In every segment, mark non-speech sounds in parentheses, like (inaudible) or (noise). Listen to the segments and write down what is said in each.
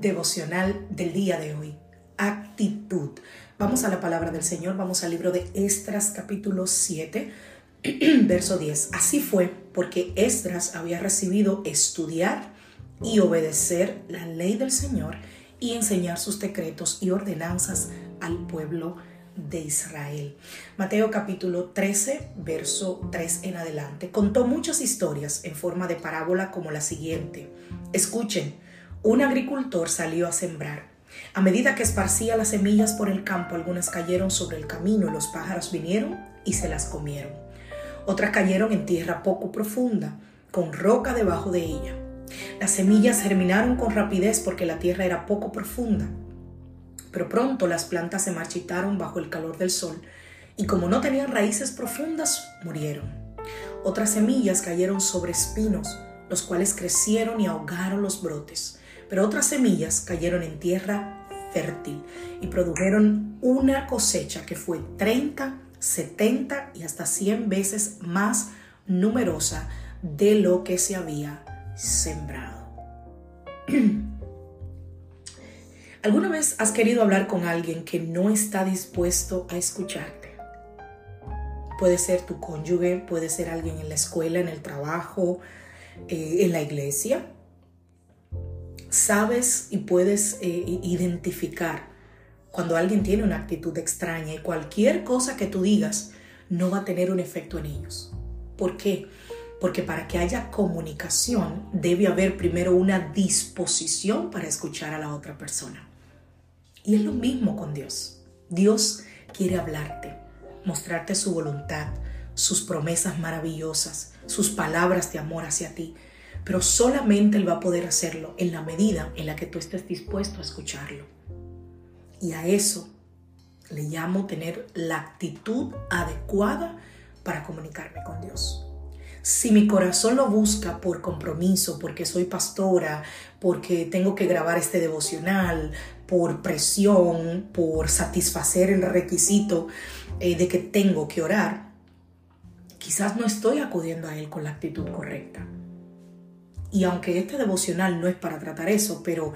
Devocional del día de hoy. Actitud. Vamos a la palabra del Señor, vamos al libro de Estras capítulo 7, (clears throat) verso 10. Así fue porque Estras había recibido estudiar y obedecer la ley del Señor y enseñar sus decretos y ordenanzas al pueblo de Israel. Mateo capítulo 13, verso 3 en adelante. Contó muchas historias en forma de parábola como la siguiente. Escuchen un agricultor salió a sembrar. A medida que esparcía las semillas por el campo, algunas cayeron sobre el camino y los pájaros vinieron y se las comieron. Otras cayeron en tierra poco profunda, con roca debajo de ella. Las semillas germinaron con rapidez porque la tierra era poco profunda. Pero pronto las plantas se marchitaron bajo el calor del sol y como no tenían raíces profundas, murieron. Otras semillas cayeron sobre espinos, los cuales crecieron y ahogaron los brotes pero otras semillas cayeron en tierra fértil y produjeron una cosecha que fue 30, 70 y hasta 100 veces más numerosa de lo que se había sembrado. (clears throat) ¿Alguna vez has querido hablar con alguien que no está dispuesto a escucharte? Puede ser tu cónyuge, puede ser alguien en la escuela, en el trabajo, eh, en la iglesia sabes y puedes eh, identificar cuando alguien tiene una actitud extraña y cualquier cosa que tú digas no va a tener un efecto en ellos. ¿Por qué? Porque para que haya comunicación debe haber primero una disposición para escuchar a la otra persona. Y es lo mismo con Dios. Dios quiere hablarte, mostrarte su voluntad, sus promesas maravillosas, sus palabras de amor hacia ti pero solamente Él va a poder hacerlo en la medida en la que tú estés dispuesto a escucharlo. Y a eso le llamo tener la actitud adecuada para comunicarme con Dios. Si mi corazón lo busca por compromiso, porque soy pastora, porque tengo que grabar este devocional, por presión, por satisfacer el requisito eh, de que tengo que orar, quizás no estoy acudiendo a Él con la actitud correcta. Y aunque este devocional no es para tratar eso, pero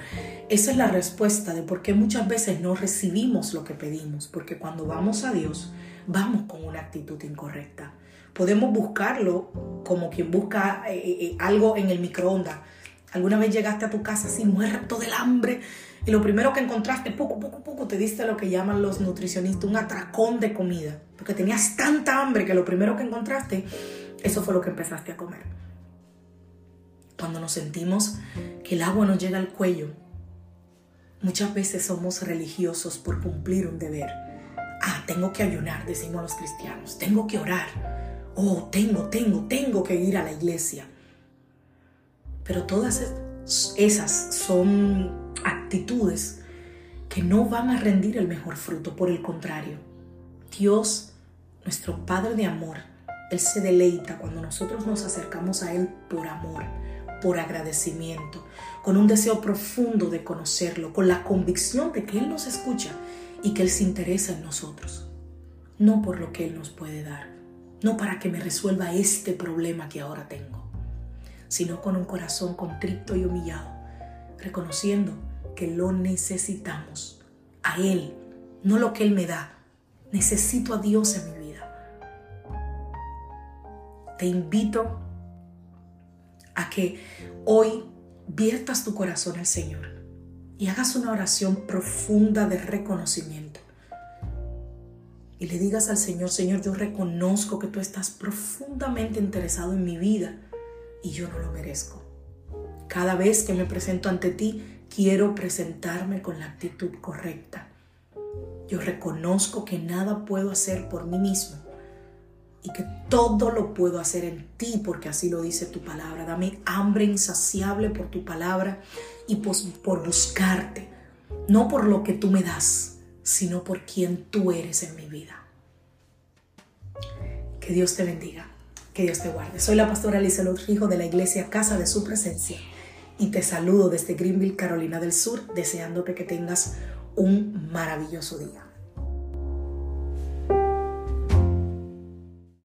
esa es la respuesta de por qué muchas veces no recibimos lo que pedimos, porque cuando vamos a Dios, vamos con una actitud incorrecta. Podemos buscarlo como quien busca eh, eh, eh, algo en el microondas. Alguna vez llegaste a tu casa así muerto del hambre y lo primero que encontraste, poco, poco, poco, te diste lo que llaman los nutricionistas, un atracón de comida, porque tenías tanta hambre que lo primero que encontraste, eso fue lo que empezaste a comer cuando nos sentimos que el agua nos llega al cuello. Muchas veces somos religiosos por cumplir un deber. Ah, tengo que ayunar, decimos los cristianos. Tengo que orar. Oh, tengo, tengo, tengo que ir a la iglesia. Pero todas esas son actitudes que no van a rendir el mejor fruto. Por el contrario, Dios, nuestro Padre de amor, Él se deleita cuando nosotros nos acercamos a Él por amor por agradecimiento, con un deseo profundo de conocerlo, con la convicción de que Él nos escucha y que Él se interesa en nosotros, no por lo que Él nos puede dar, no para que me resuelva este problema que ahora tengo, sino con un corazón contrito y humillado, reconociendo que lo necesitamos, a Él, no lo que Él me da, necesito a Dios en mi vida. Te invito a que hoy viertas tu corazón al Señor y hagas una oración profunda de reconocimiento. Y le digas al Señor, Señor, yo reconozco que tú estás profundamente interesado en mi vida y yo no lo merezco. Cada vez que me presento ante ti, quiero presentarme con la actitud correcta. Yo reconozco que nada puedo hacer por mí mismo y que todo lo puedo hacer en ti porque así lo dice tu palabra. Dame hambre insaciable por tu palabra y por buscarte, no por lo que tú me das, sino por quien tú eres en mi vida. Que Dios te bendiga, que Dios te guarde. Soy la pastora Alicia Hijo de la iglesia Casa de Su Presencia y te saludo desde Greenville, Carolina del Sur, deseándote que tengas un maravilloso día.